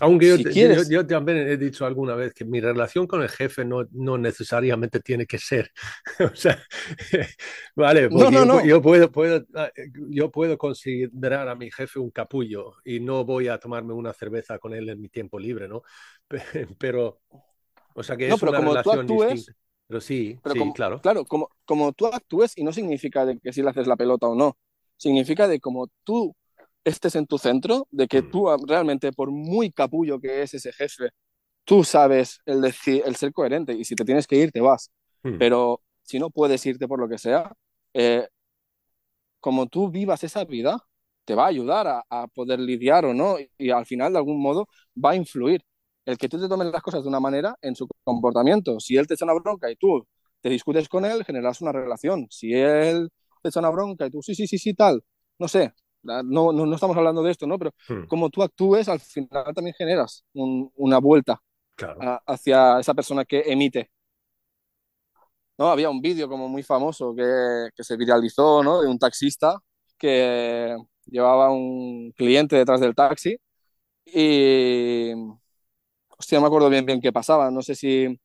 Aunque yo, Si te- quieres- yo- yo también he dicho alguna vez que mi relación con el jefe no, no necesariamente tiene que ser. O sea, vale, No, porque no, yo, no. yo puedo, puedo, ah, yo puedo considerar a mi jefe un capullo y no voy a tomarme una cerveza con él en mi tiempo libre, ¿no? Pe- Pero, o sea que es pero una como tú relación actúes- distinta. Pero sí, Pero sí, como, claro. Claro, como, como tú actúes, y no significa de que si le haces la pelota o no, significa de como tú estés en tu centro, de que Mm. tú ah, realmente, por muy capullo que es ese jefe, tú sabes el, decir, el ser coherente y si te tienes que ir, te vas. Hmm. Pero si no puedes irte por lo que sea, eh, como tú vivas esa vida, te va a ayudar a, a poder lidiar o no, y, y al final, de algún modo, va a influir. El que tú te tomes las cosas de una manera en su comportamiento. Si él te echa una bronca y tú te discutes con él, generas una relación. Si él te echa una bronca y tú, sí, sí, sí, sí, tal, no sé, no, no, no estamos hablando de esto, ¿no? Pero Hmm. como tú actúes, al final también generas un- una vuelta Claro. a- hacia esa persona que emite. ¿No? Había un vídeo como muy famoso que, que se viralizó, ¿no? De un taxista que llevaba un cliente detrás del taxi y... Hostia, no me acuerdo bien bien qué pasaba. No sé si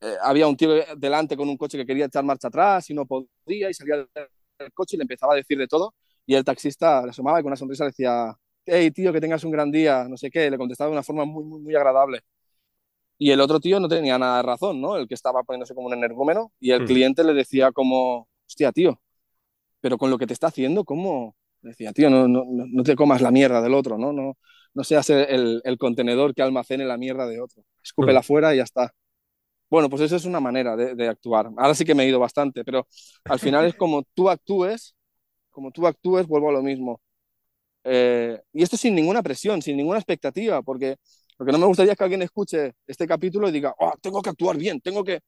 eh, había un tío delante con un coche que quería echar marcha atrás y no podía y salía del del coche y le empezaba a decir de todo y el taxista le asomaba y con una sonrisa le decía, hey tío, que tengas un gran día, no sé qué, le contestaba de una forma muy, muy, muy agradable. Y el otro tío no tenía nada de razón, ¿no? El que estaba poniéndose como un energúmeno y el Hmm. cliente le decía como, hostia, tío, pero con lo que te está haciendo, ¿cómo? Le decía, tío, no, no, no te comas la mierda del otro, ¿no? No, no seas el, el- contenedor que almacene la mierda de otro. Escúpela Hmm. fuera y ya está. Bueno, pues esa es una manera de, de actuar. Ahora sí que me he ido bastante, pero al final es como tú actúes, como tú actúes, vuelvo a lo mismo. Eh, y esto sin ninguna presión, sin ninguna expectativa, porque lo que no me gustaría es que alguien escuche este capítulo y diga, oh, tengo que actuar bien, tengo que...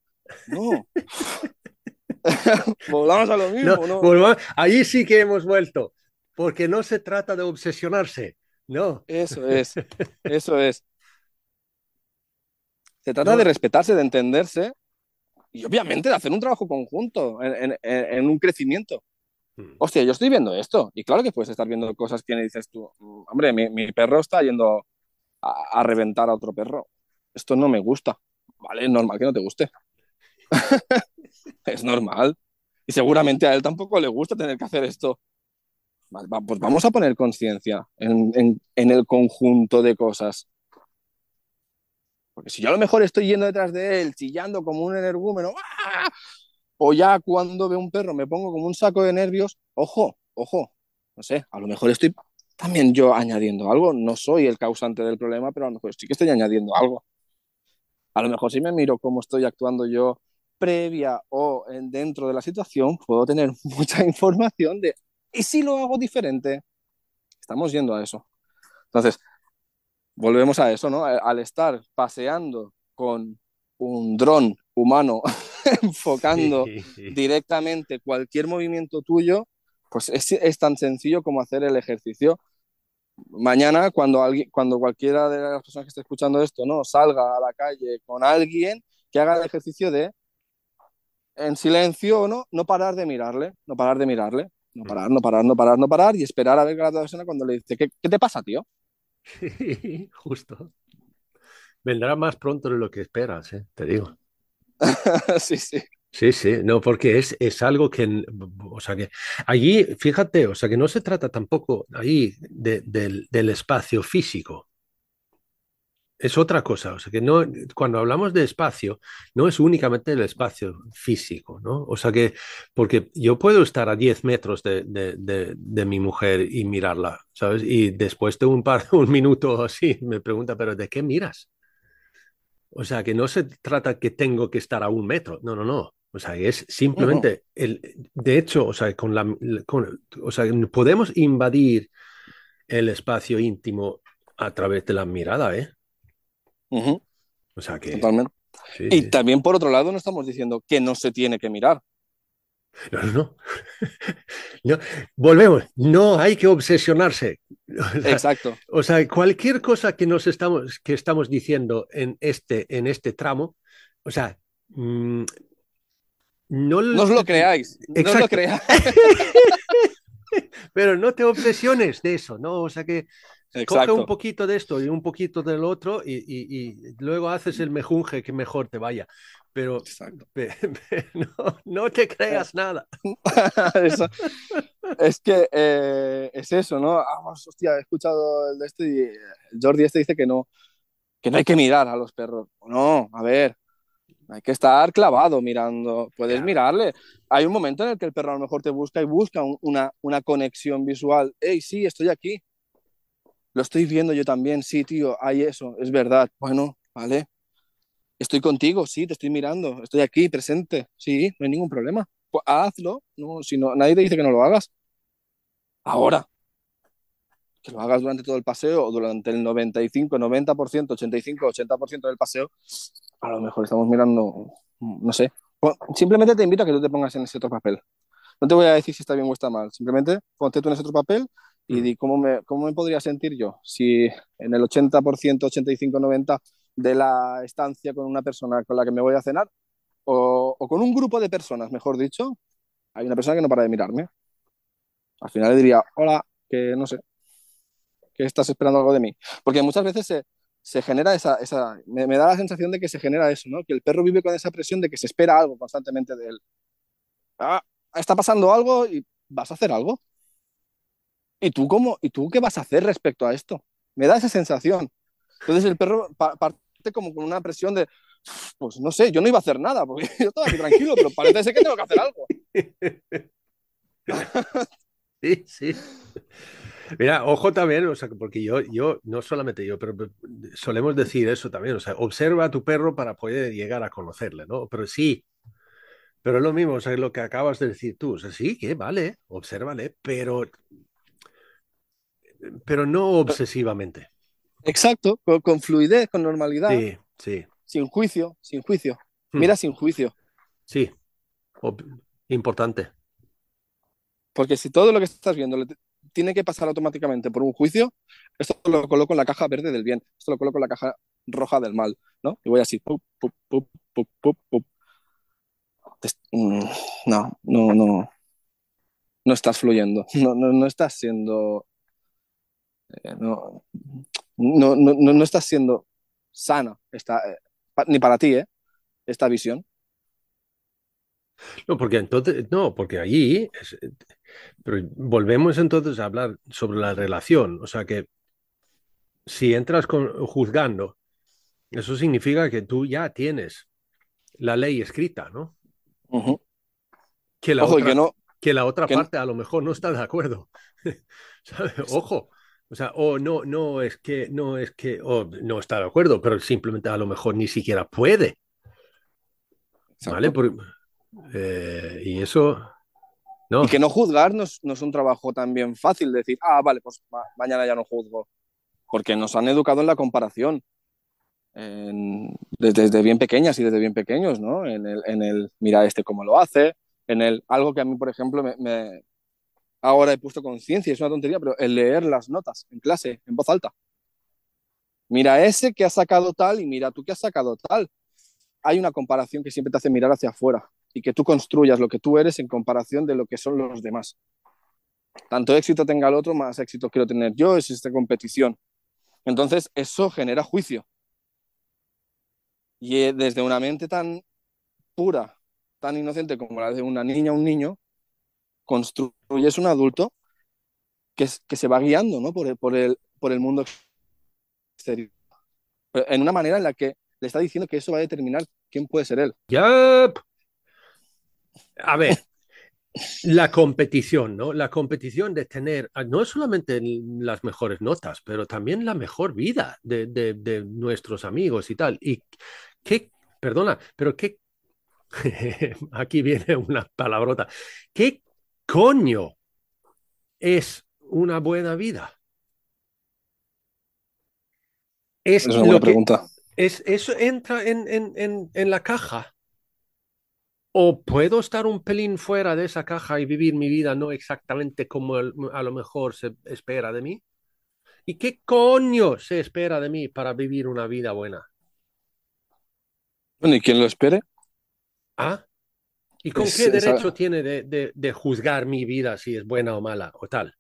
No. Volvamos a lo mismo, No, ¿no? volvamos- ahí sí que hemos vuelto, porque no se trata de obsesionarse, no. Eso es, eso es. Se trata No. de respetarse, de entenderse y obviamente de hacer un trabajo conjunto en, en- en- en un crecimiento. Hmm. Hostia, yo estoy viendo esto y claro que puedes estar viendo cosas que dices tú, "Mm, hombre, mi, perro está yendo a, reventar a otro perro. Esto no me gusta. Vale, es normal que no te guste. es normal. Y seguramente a él tampoco le gusta tener que hacer esto. Pues vamos a poner conciencia en, en- en el conjunto de cosas. Porque si yo a lo mejor estoy yendo detrás de él, chillando como un energúmeno, ¡ah! O ya cuando veo un perro me pongo como un saco de nervios, ojo, ojo, no sé, a lo mejor estoy también yo añadiendo algo, no soy el causante del problema, pero a lo mejor sí que estoy añadiendo algo. A lo mejor si me miro cómo estoy actuando yo previa o en, dentro de la situación, puedo tener mucha información de, ¿y si lo hago diferente? Estamos yendo a eso. Entonces, volvemos a eso, ¿no? Al estar paseando con un dron humano enfocando Sí. directamente cualquier movimiento tuyo, pues es, es tan sencillo como hacer el ejercicio. Mañana, cuando, alguien, cuando cualquiera de las personas que esté escuchando esto no salga a la calle con alguien que haga el ejercicio de, en silencio o no, no parar de mirarle, no parar de mirarle, no parar, no parar, no parar, no parar y esperar a ver que la persona cuando le dice, ¿qué, qué te pasa, tío? Justo. Vendrá más pronto de lo que esperas, ¿eh? te digo. sí, sí. Sí, sí, no, porque es, es algo que, o sea, que allí, fíjate, o sea, que no se trata tampoco ahí de- del, del espacio físico. Es otra cosa, o sea, que no, cuando hablamos de espacio, no es únicamente el espacio físico, ¿no? O sea, que, porque yo puedo estar a 10 metros de, de mi mujer y mirarla, ¿sabes? Y después de un par, un minuto así, me pregunta, ¿pero de qué miras? O sea, que no se trata que tengo que estar a un metro. No, no, no. O sea, es simplemente el. De hecho, o sea, con la, con- o sea, podemos invadir el espacio íntimo a través de la mirada, ¿eh? Ujú, O sea que. totalmente. sí, Y sí. también, por otro lado, no estamos diciendo que no se tiene que mirar. No, no, no. No, Volvemos. No hay que obsesionarse. O sea, Exacto. O sea, cualquier cosa que nos estamos, que estamos diciendo en este, en este tramo, o sea, mm, no, No os lo creáis. No os lo Exacto. creáis. pero no te obsesiones de eso, ¿no? O sea que coge Exacto. un poquito de esto y un poquito del otro y, y- y luego haces el mejunje que mejor te vaya. Pero, no, no te creas nada. Es que eh, es eso, ¿no? Ah, hostia, he escuchado el de este y Jordi este dice que no, que no hay que mirar a los perros. No, a ver, hay que estar clavado mirando. Puedes Claro. mirarle. Hay un momento en el que el perro a lo mejor te busca y busca un- una, una conexión visual. Hey, sí, estoy aquí. Lo estoy viendo yo también. Sí, tío, hay eso, es verdad. Bueno, vale. Estoy contigo, sí, te estoy mirando. Estoy aquí, presente. Sí, no hay ningún problema. Pues hazlo. No, si no, nadie te dice que no lo hagas. Ahora, que lo hagas durante todo el paseo o durante el 95, 90%, 85, 80% del paseo, a lo mejor estamos mirando, no sé. O- Simplemente te invito a que tú te pongas en ese otro papel. No te voy a decir si está bien o está mal. Simplemente ponte tú en ese otro papel y Mm. di cómo me, cómo me podría sentir yo si en el 80%, 85, 90 de la estancia con una persona con la que me voy a cenar o, o con un grupo de personas, mejor dicho, hay una persona que no para de mirarme. Al final le diría, hola, que no sé, que estás esperando algo de mí. Porque muchas veces se, se genera esa, esa me, me da la sensación de que se genera eso, ¿no? Que el perro vive con esa presión de que se espera algo constantemente de él. Ah, está pasando algo y vas a hacer algo. ¿Y tú cómo? ¿Y tú qué vas a hacer respecto a esto? Me da esa sensación. Entonces el perro pa- como con una presión de, pues no sé, yo no iba a hacer nada, porque yo estaba aquí tranquilo, pero parece ser que tengo que hacer algo. Sí, sí. Mira, ojo también, o sea, porque yo, yo, no solamente yo, pero solemos decir eso también, o sea, observa a tu perro para poder llegar a conocerle, ¿no? Pero sí, pero es lo mismo, o sea, lo que acabas de decir tú, o sea, sí, que vale, obsérvale, pero, pero no obsesivamente. Exacto, con, con fluidez, con normalidad, Sí, sí, sin juicio, sin juicio. Hmm. Mira sin juicio. sí, Ob- importante. Porque si todo lo que estás viendo le tiene que pasar automáticamente por un juicio, esto lo coloco en la caja verde del bien, esto lo coloco en la caja roja del mal, ¿no? Y voy así, pup, pup, pup, pup, pup, pup. Te est- mm, No, no, no. No estás fluyendo, no, no, no estás siendo. Eh, no, no, no, no, estás siendo sana, esta, eh, ni para ti, ¿eh? Esta visión. No, porque entonces, no, porque allí, es- pero volvemos entonces a hablar sobre la relación, o sea que si entras con, juzgando, eso significa que tú ya tienes la ley escrita, ¿no? Que la Ojo, otra, que no, que la otra que no- parte a lo mejor no está de acuerdo. Ojo. O sea, o no, no es que, no es que, o no está de acuerdo, pero simplemente a lo mejor ni siquiera puede. ¿Vale? Por- eh, y eso, no. Y que no juzgar no es, no es un trabajo también fácil, decir, ah, vale, pues ma- mañana ya no juzgo. Porque nos han educado en la comparación. En- desde, desde bien pequeñas y desde bien pequeños, ¿no? En el, en el mira este cómo lo hace, en el algo que a mí, por ejemplo, me, me- ahora he puesto conciencia, es una tontería, pero el leer las notas en clase, en voz alta. Mira ese que ha sacado tal y mira tú que has sacado tal. Hay una comparación que siempre te hace mirar hacia afuera y que tú construyas lo que tú eres en comparación de lo que son los demás. Tanto éxito tenga el otro, más éxito quiero tener yo, es esta competición. Entonces, eso genera juicio. Y eh, desde una mente tan pura, tan inocente como la de una niña o un niño, construyes un adulto que, se va guiando ¿no? por, el, por, el, por el mundo exterior. En una manera en la que le está diciendo que eso va a determinar quién puede ser él. Yup. A ver, la competición, ¿no? La competición de tener no solamente las mejores notas, pero también la mejor vida de, de, nuestros amigos y tal. Y qué, perdona, pero qué, aquí viene una palabrota, ¿qué coño es una buena vida? Es, una buena pregunta. Es, eso entra en, en, en la caja o puedo estar un pelín fuera de esa caja y vivir mi vida no exactamente como a lo mejor se espera de mí. ¿Y qué coño se espera de mí para vivir una vida buena? Bueno, ¿y quién lo espere? ¿Ah? ¿Y con qué derecho tiene de, juzgar mi vida si es buena o mala o tal?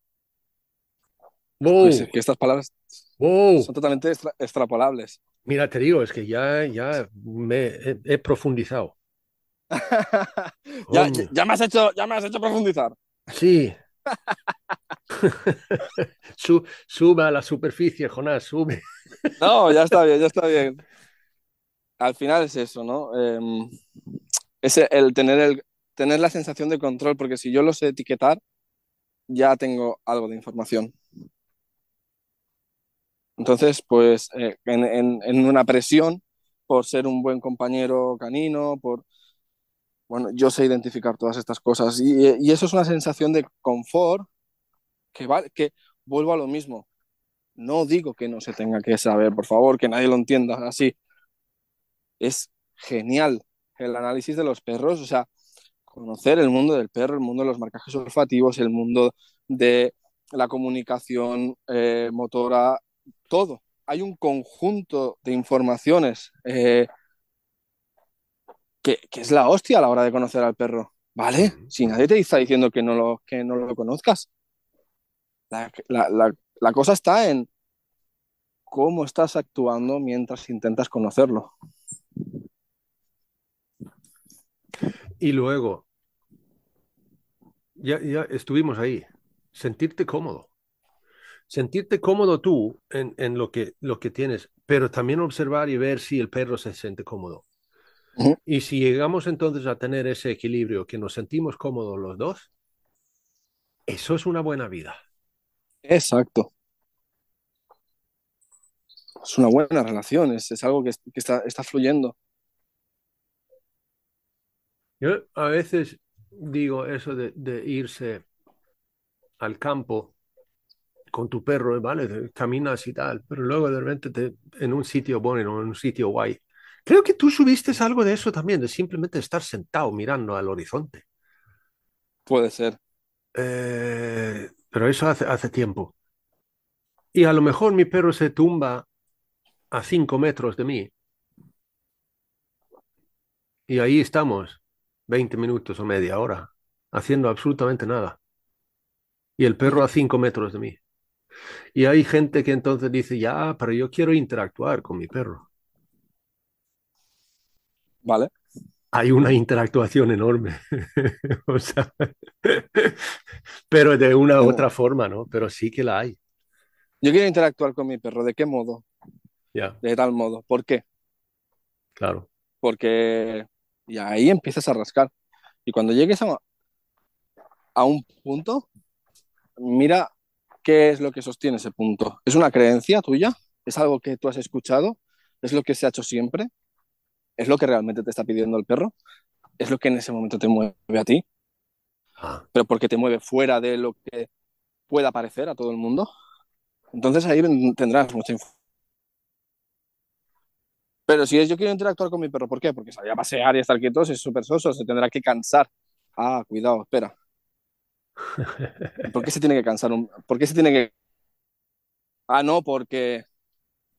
Pues que estas palabras son totalmente extrapolables. Mira, te digo, es que ya, ya me he profundizado. ya, me has hecho, ya me has hecho profundizar. Sí. sube a la superficie, Jonás, sube. no, ya está bien, ya está bien. Al final es eso, ¿no? Em, es el tener, el tener la sensación de control, porque si yo lo sé etiquetar, ya tengo algo de información. Entonces, pues eh, en, en, una presión por ser un buen compañero canino, por, bueno, yo sé identificar todas estas cosas y, eso es una sensación de confort que, va, que vuelvo a lo mismo. No digo que no se tenga que saber, por favor, que nadie lo entienda así. Es genial el análisis de los perros, o sea, conocer el mundo del perro, el mundo de los marcajes olfativos, el mundo de la comunicación eh, motora, todo. Hay un conjunto de informaciones eh, que, es la hostia a la hora de conocer al perro, ¿vale? Si nadie te está diciendo que no lo, que no lo conozcas. La, cosa está en cómo estás actuando mientras intentas conocerlo. Y luego, ya, ya estuvimos ahí, sentirte cómodo. Sentirte cómodo tú en, en, lo, que, lo que tienes, pero también observar y ver si el perro se siente cómodo. Y si llegamos entonces a tener ese equilibrio, que nos sentimos cómodos los dos, eso es una buena vida. Exacto. Es una buena relación, es, algo que, está, está fluyendo. Yo a veces digo eso de, irse al campo con tu perro, ¿vale? Caminas y tal, pero luego de repente te, en un sitio bueno, en un sitio guay, Creo que tú subiste algo de eso también, de simplemente estar sentado mirando al horizonte. Puede ser. Eh, pero eso hace, hace tiempo. Y a lo mejor mi perro se tumba a cinco metros de mí. Y ahí estamos, 20 minutos o media hora, haciendo absolutamente nada. Y el perro a cinco metros de mí. Y hay gente que entonces dice, ya, pero yo quiero interactuar con mi perro. Vale. Hay una interactuación enorme. o sea, pero de una u otra forma, ¿no? Pero sí que la hay. Yo quiero interactuar con mi perro. ¿De qué modo? Ya. De tal modo. ¿Por qué? Claro. Porque y ahí empiezas a rascar. Y cuando llegues a, a un punto, mira qué es lo que sostiene ese punto. ¿Es una creencia tuya? ¿Es algo que tú has escuchado? ¿Es lo que se ha hecho siempre? ¿Es lo que realmente te está pidiendo el perro? ¿Es lo que en ese momento te mueve a ti? Ah. Pero porque te mueve fuera de lo que pueda parecer a todo el mundo. Entonces ahí tendrás mucha información. Pero si es yo quiero interactuar con mi perro, ¿por qué? Porque salir a pasear y estar quieto es súper soso, se tendrá que cansar. Ah, cuidado, espera. ¿Por qué se tiene que cansar? ¿Por qué se tiene que...? Ah, no, porque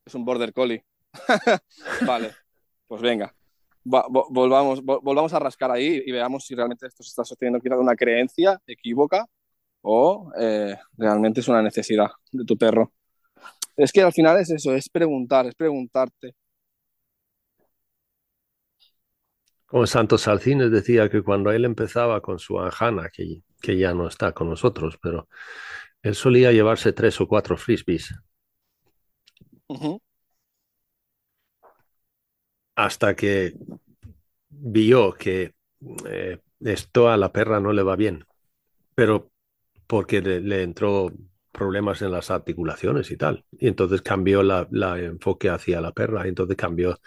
es un border collie. vale. Pues venga, volvamos, volvamos a rascar ahí y veamos si realmente esto se está sosteniendo quizás una creencia equívoca o eh, realmente es una necesidad de tu perro. Es que al final es eso, es preguntar, es preguntarte. Como Santos Salcines decía que cuando él empezaba con su anjana, que, que ya no está con nosotros, pero él solía llevarse tres o cuatro frisbees hasta que vio que eh, esto a la perra no le va bien, pero porque le, le entró problemas en las articulaciones y tal. Y entonces cambió la, la enfoque hacia la perra, y entonces cambió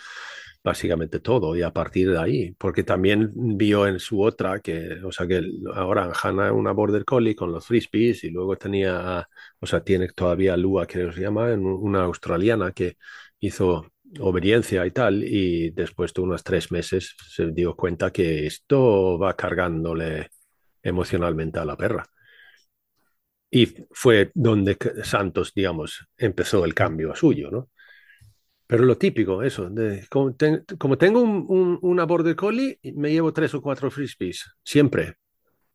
básicamente todo y a partir de ahí, porque también vio en su otra que, o sea, que ahora Hannah es una border collie con los frisbees y luego tenía, o sea, tiene todavía Lua, que se llama, una australiana que hizo obediencia y tal, y después de unos tres meses se dio cuenta que esto va cargándole emocionalmente a la perra. Y fue donde Santos, digamos, empezó el cambio suyo, ¿no? Pero lo típico, eso, de, como, como tengo un, un, una border collie, me llevo tres o cuatro frisbees, siempre.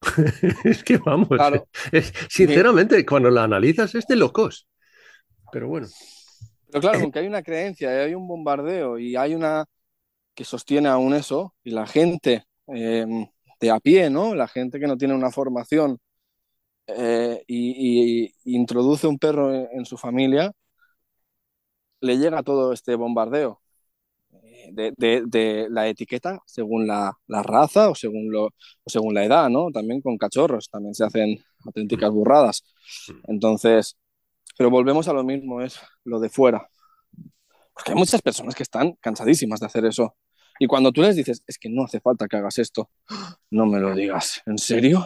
es que vamos, claro. es, sinceramente, cuando la analizas es de locos. Pero bueno. Pero claro, aunque hay una creencia, hay un bombardeo y hay una que sostiene aún eso, y la gente eh, de a pie, ¿no? La gente que no tiene una formación eh, y, y, introduce un perro en, en, su familia, le llega todo este bombardeo eh, de, la etiqueta según la, raza o según, lo, según la edad, ¿no? También con cachorros, también se hacen auténticas burradas. Entonces, pero volvemos a lo mismo, es lo de fuera. Porque hay muchas personas que están cansadísimas de hacer eso. Y cuando tú les dices, es que no hace falta que hagas esto, no me lo digas, ¿en serio?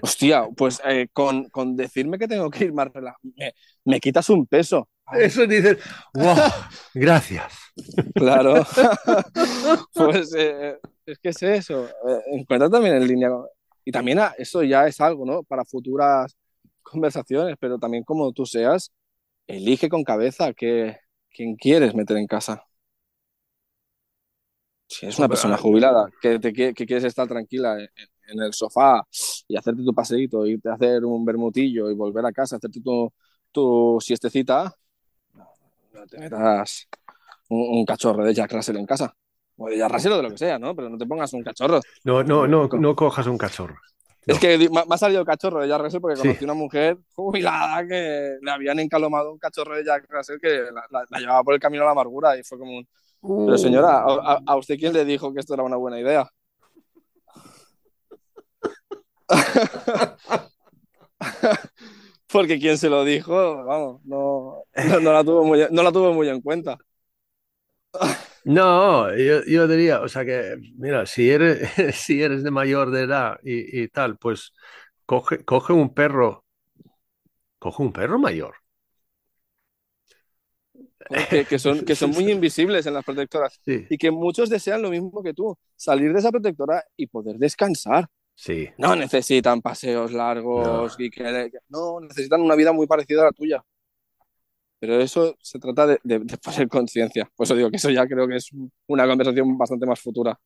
Hostia, pues eh, con, con, decirme que tengo que ir más relajado, me, me, quitas un peso. Eso dices, wow, gracias. Claro. pues eh, es que es eso. Eh, encuentra también en línea. Y también eso ya es algo, ¿no? Para futuras conversaciones, pero también como tú seas, elige con cabeza que, quién quieres meter en casa. Si es una persona jubilada, que, te, que, que quieres estar tranquila en, en el sofá y hacerte tu paseíto, irte a hacer un bermutillo y volver a casa, hacerte tu, tu siestecita, no te metas un, un, cachorro de Jack Russell en casa. O de Jack Russell o de lo que sea, ¿no? Pero no te pongas un cachorro. No, no, no, no cojas un cachorro. No. Es que me ha salido cachorro de Jack Russell porque conocí sí. una mujer jubilada que le habían encalomado un cachorro de Jack Russell que la, la, la llevaba por el camino a la amargura y fue como un... Uh. Pero señora, ¿a, ¿a, usted quién le dijo que esto era una buena idea? Porque quien se lo dijo, vamos, no, no, no, la, tuvo muy, no la tuvo muy en cuenta. No, yo, yo, diría, o sea que, mira, si eres, si eres de mayor de edad y, y tal, pues coge, coge un perro, coge un perro mayor. Que, que, son, que son muy invisibles en las protectoras sí. y que muchos desean lo mismo que tú, salir de esa protectora y poder descansar. Sí. No necesitan paseos largos no. y que no necesitan una vida muy parecida a la tuya. Pero eso se trata de, de, de poner conciencia. Por eso digo que eso ya creo que es una conversación bastante más futura.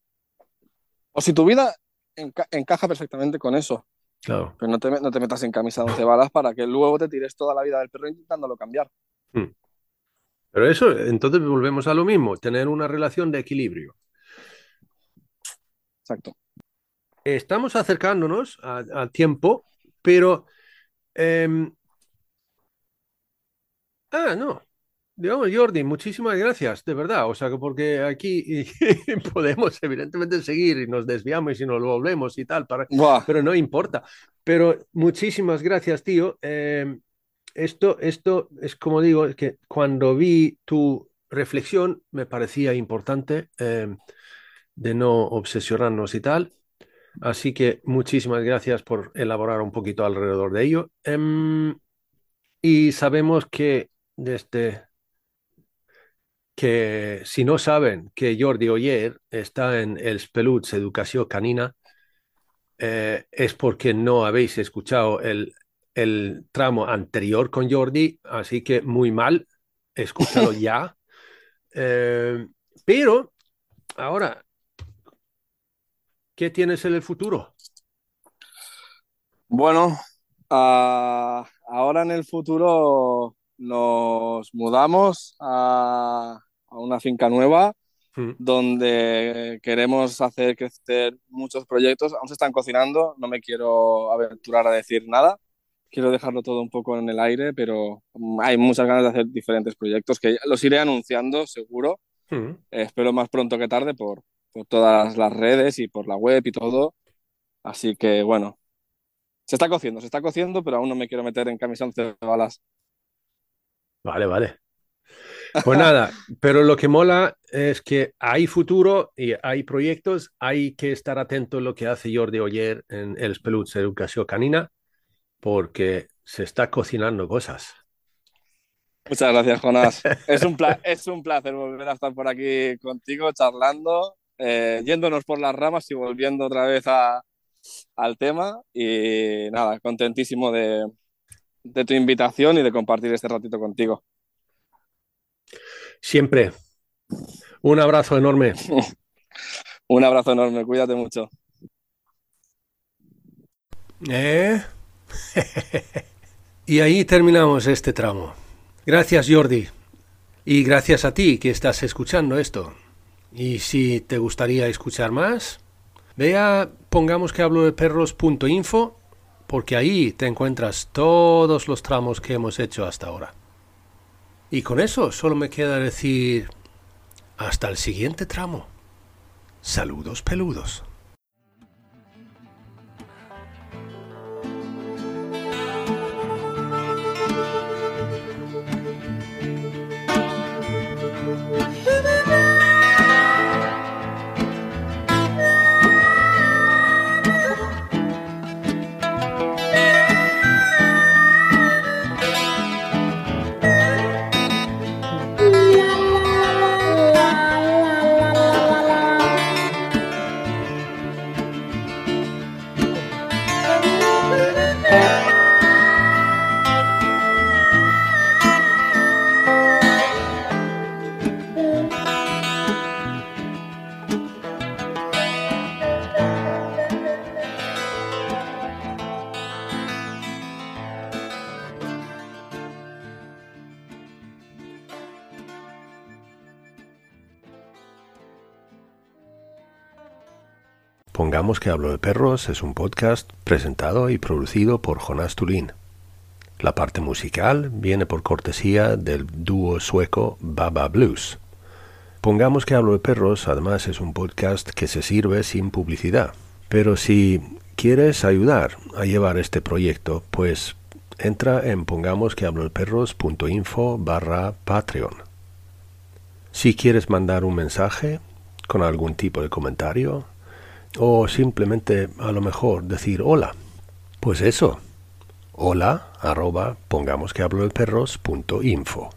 O si tu vida enca encaja perfectamente con eso. Claro. Pero no te, no te metas en camisa de once balas para que luego te tires toda la vida del perro intentándolo cambiar. Hmm. Pero eso, entonces volvemos a lo mismo, tener una relación de equilibrio. Exacto estamos acercándonos al tiempo, pero... Eh... Ah, no. Digamos, Jordi, muchísimas gracias, de verdad. O sea, que porque aquí podemos evidentemente seguir y nos desviamos y nos volvemos y tal, para... pero no importa. Pero muchísimas gracias, tío. Eh, esto, esto es como digo, es que cuando vi tu reflexión me parecía importante eh, de no obsesionarnos y tal. Así que muchísimas gracias por elaborar un poquito alrededor de ello. Um, y sabemos que desde que si no saben que Jordi Oyer está en el Peluts Educación Canina, eh, es porque no habéis escuchado el, el, tramo anterior con Jordi, así que muy mal, escúchalo ya. Eh, pero ahora ¿Qué tienes en el futuro? Bueno, uh, ahora en el futuro nos mudamos a, a una finca nueva mm. donde queremos hacer crecer muchos proyectos. Aún se están cocinando, no me quiero aventurar a decir nada. Quiero dejarlo todo un poco en el aire, pero hay muchas ganas de hacer diferentes proyectos que los iré anunciando, seguro. Mm. Eh, espero más pronto que tarde por, por todas las redes y por la web y todo. Así que bueno, se está cociendo, se está cociendo, pero aún no me quiero meter en camisón de balas. Vale, vale. Pues nada, pero lo que mola es que hay futuro y hay proyectos, hay que estar atento a lo que hace Jordi Oyer en El Peluts Educación Canina, porque se está cocinando cosas. Muchas gracias, Jonás. Es un, es un placer volver a estar por aquí contigo, charlando, eh, yéndonos por las ramas y volviendo otra vez al tema. Y nada, contentísimo de, de tu invitación y de compartir este ratito contigo. Siempre. Un abrazo enorme. Un abrazo enorme, cuídate mucho. ¿Eh? y ahí terminamos este tramo. Gracias Jordi. Y gracias a ti que estás escuchando esto. Y si te gustaría escuchar más, vea pongamos que hablo de perros.info porque ahí te encuentras todos los tramos que hemos hecho hasta ahora. Y con eso solo me queda decir hasta el siguiente tramo. Saludos peludos. Que Hablo de Perros es un podcast presentado y producido por Jonas Tulin. La parte musical viene por cortesía del dúo sueco Baba Blues. Pongamos que Hablo de Perros además es un podcast que se sirve sin publicidad. Pero si quieres ayudar a llevar este proyecto, pues entra en pongamos que hablo de perros.info barra Patreon. Si quieres mandar un mensaje con algún tipo de comentario, o simplemente a lo mejor decir hola. Pues eso. Hola arroba pongamos que hablo de perros punto info.